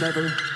never.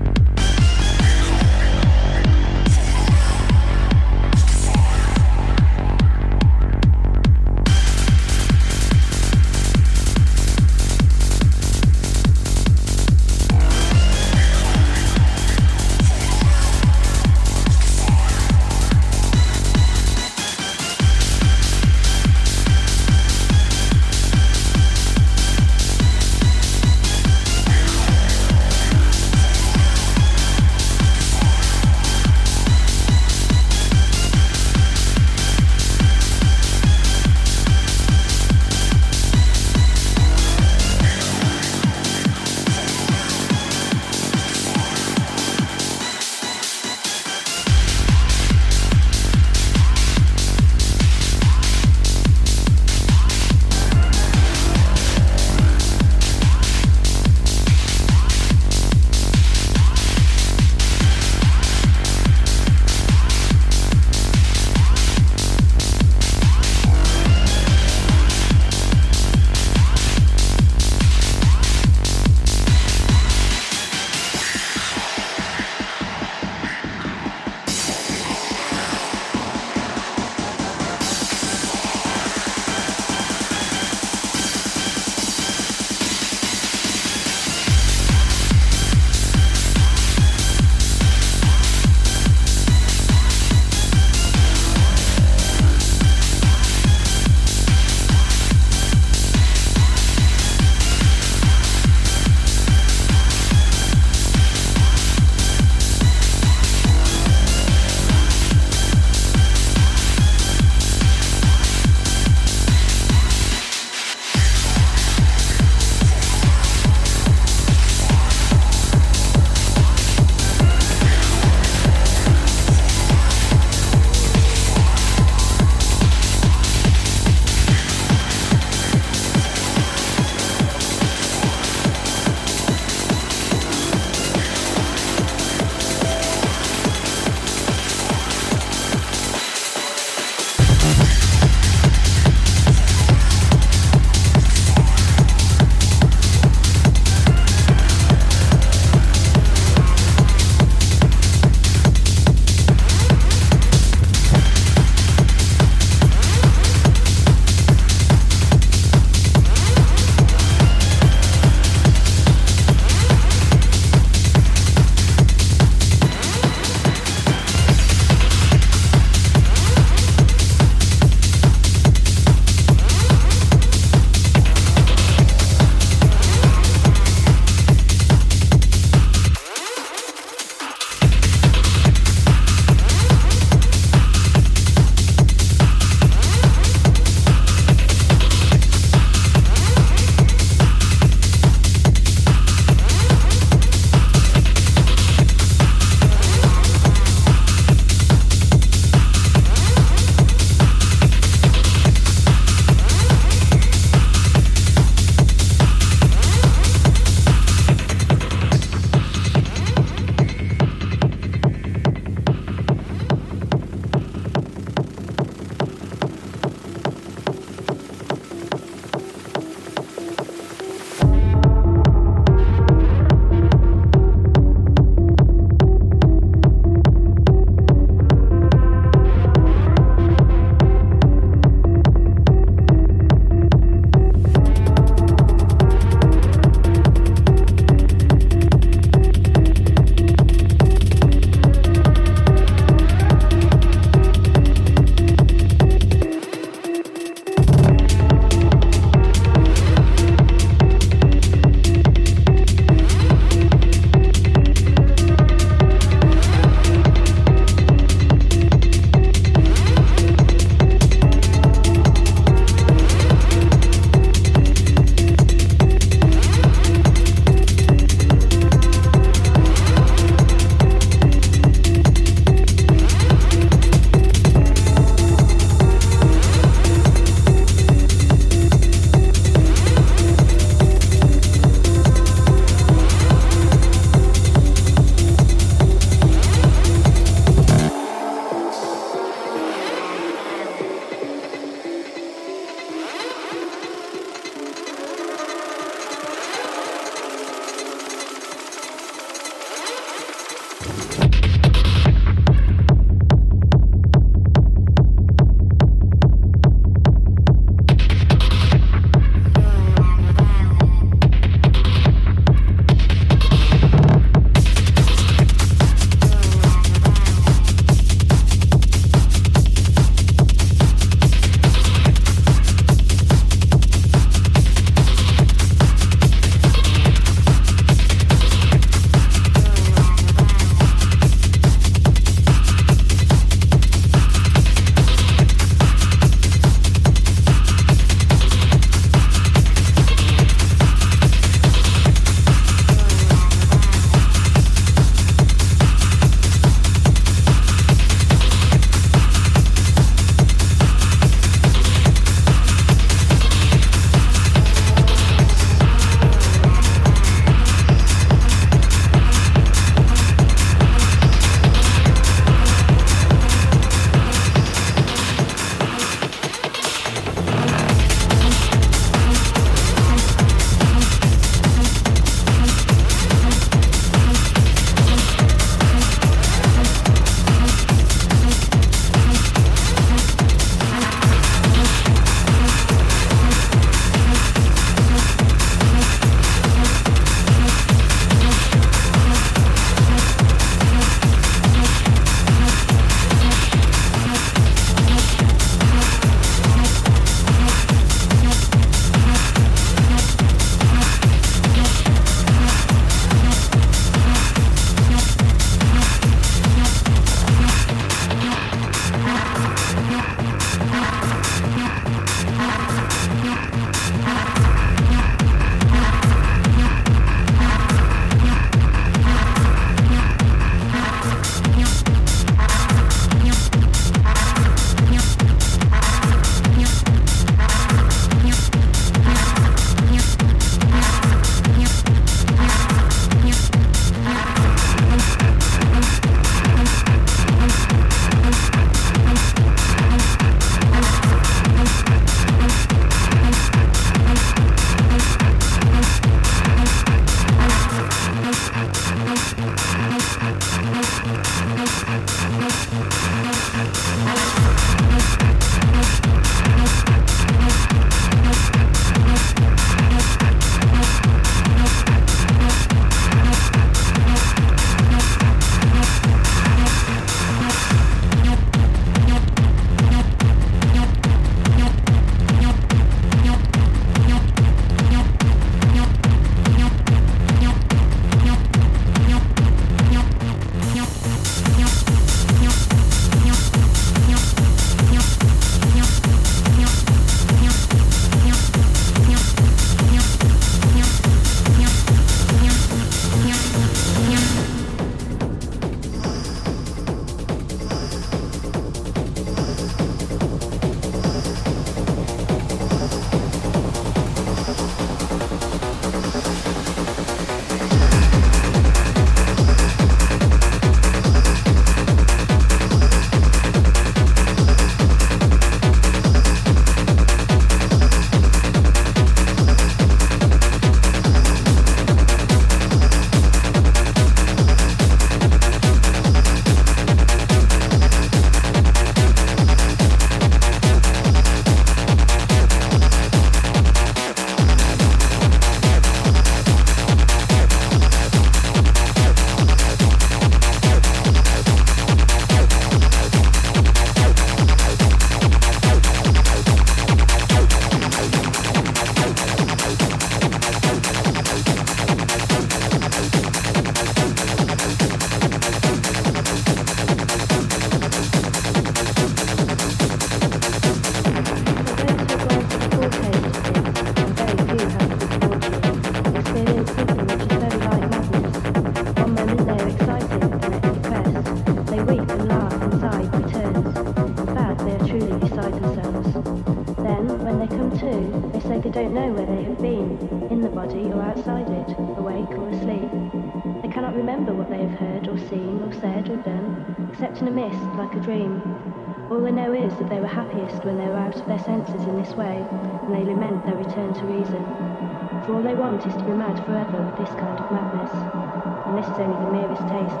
Happiest when they are out of their senses in this way, and they lament their return to reason. For all they want is to be mad forever with this kind of madness, and this is only the merest taste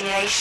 dissociation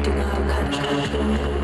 do not have control.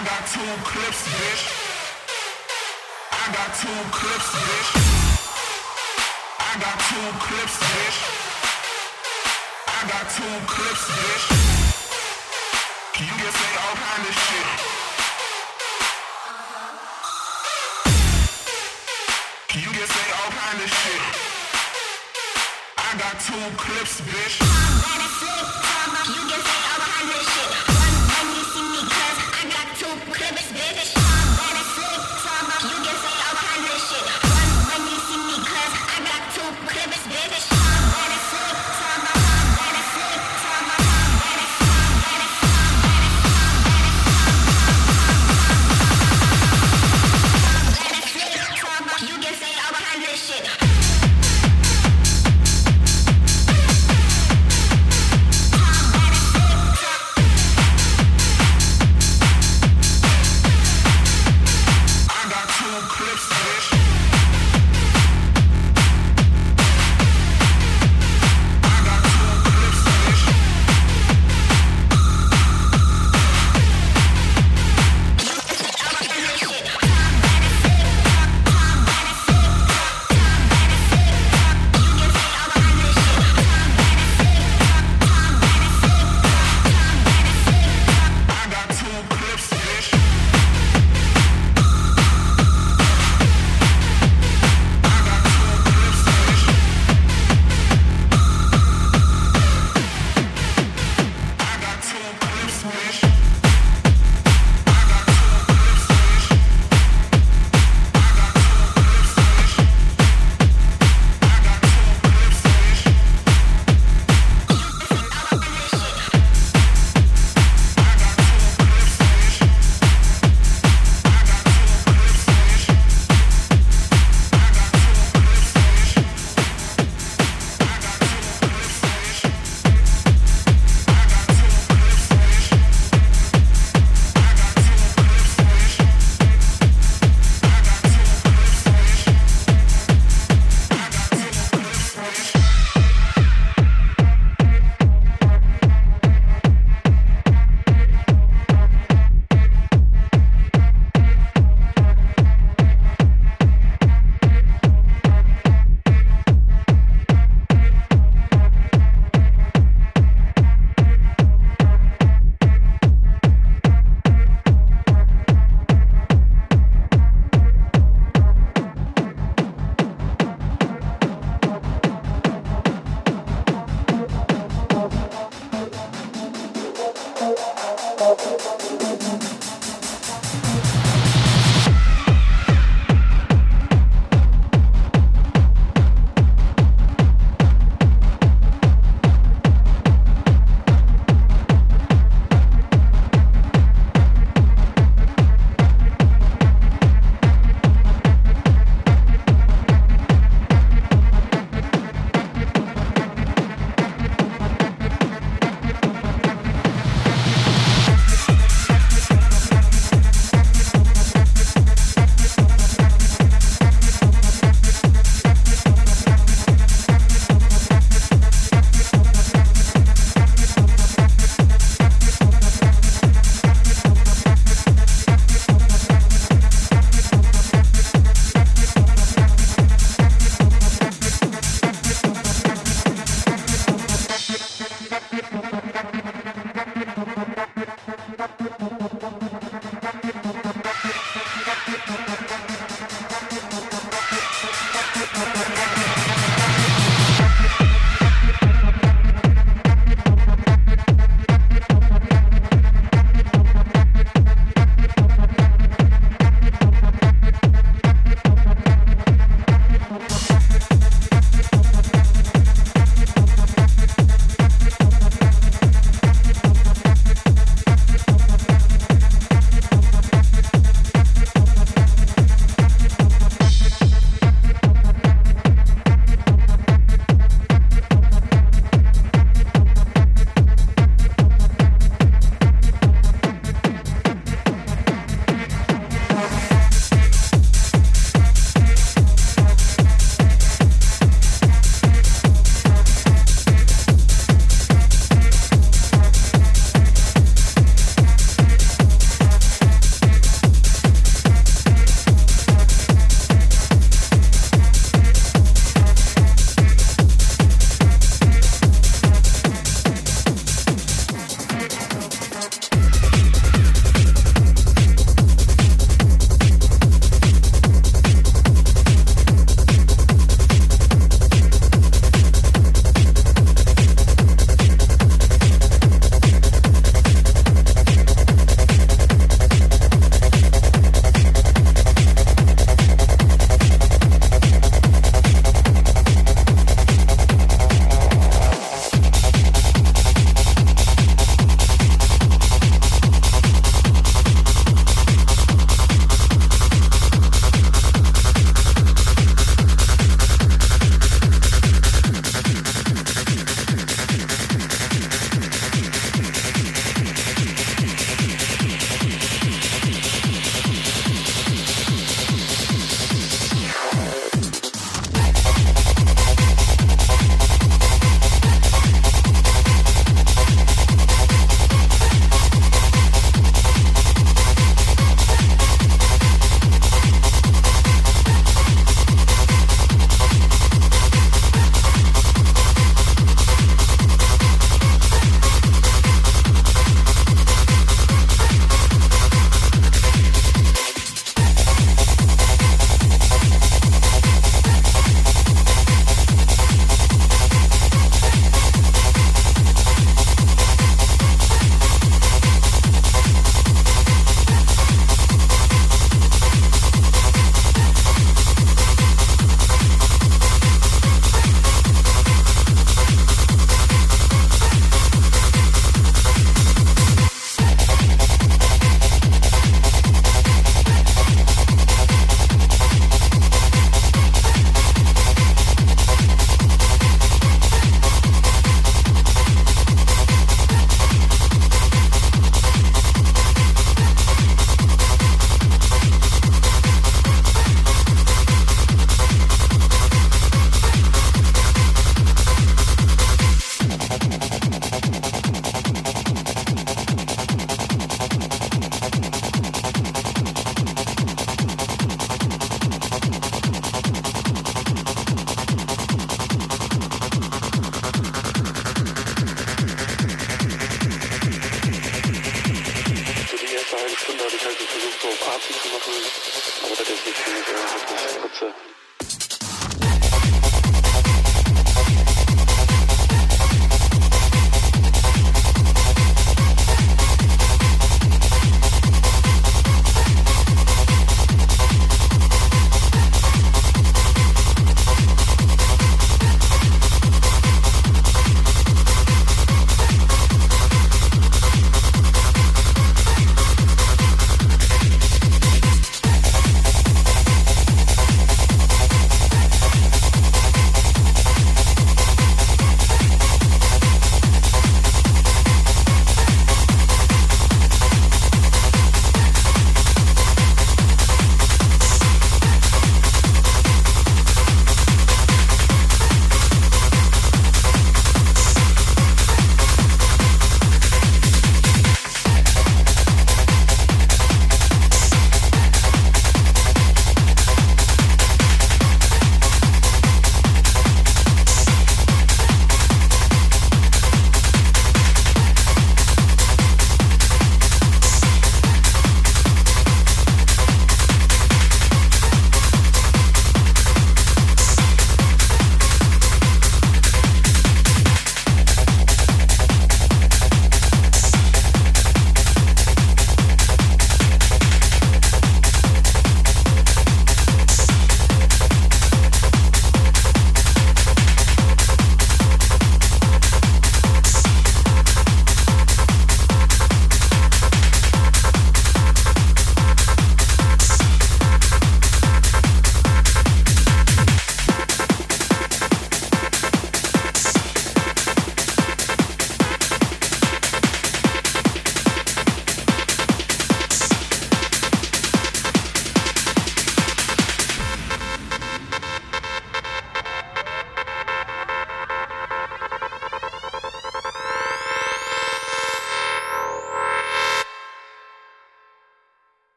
I got two clips, bitch. I got two clips, bitch. I got two clips, bitch. I got two clips, bitch. Can you can say all kind of shit. Can you can say all kind of shit. I got two clips, bitch.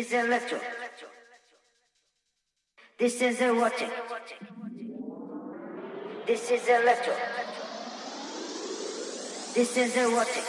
is electro. This is a erotic. This is electro. This is a erotic.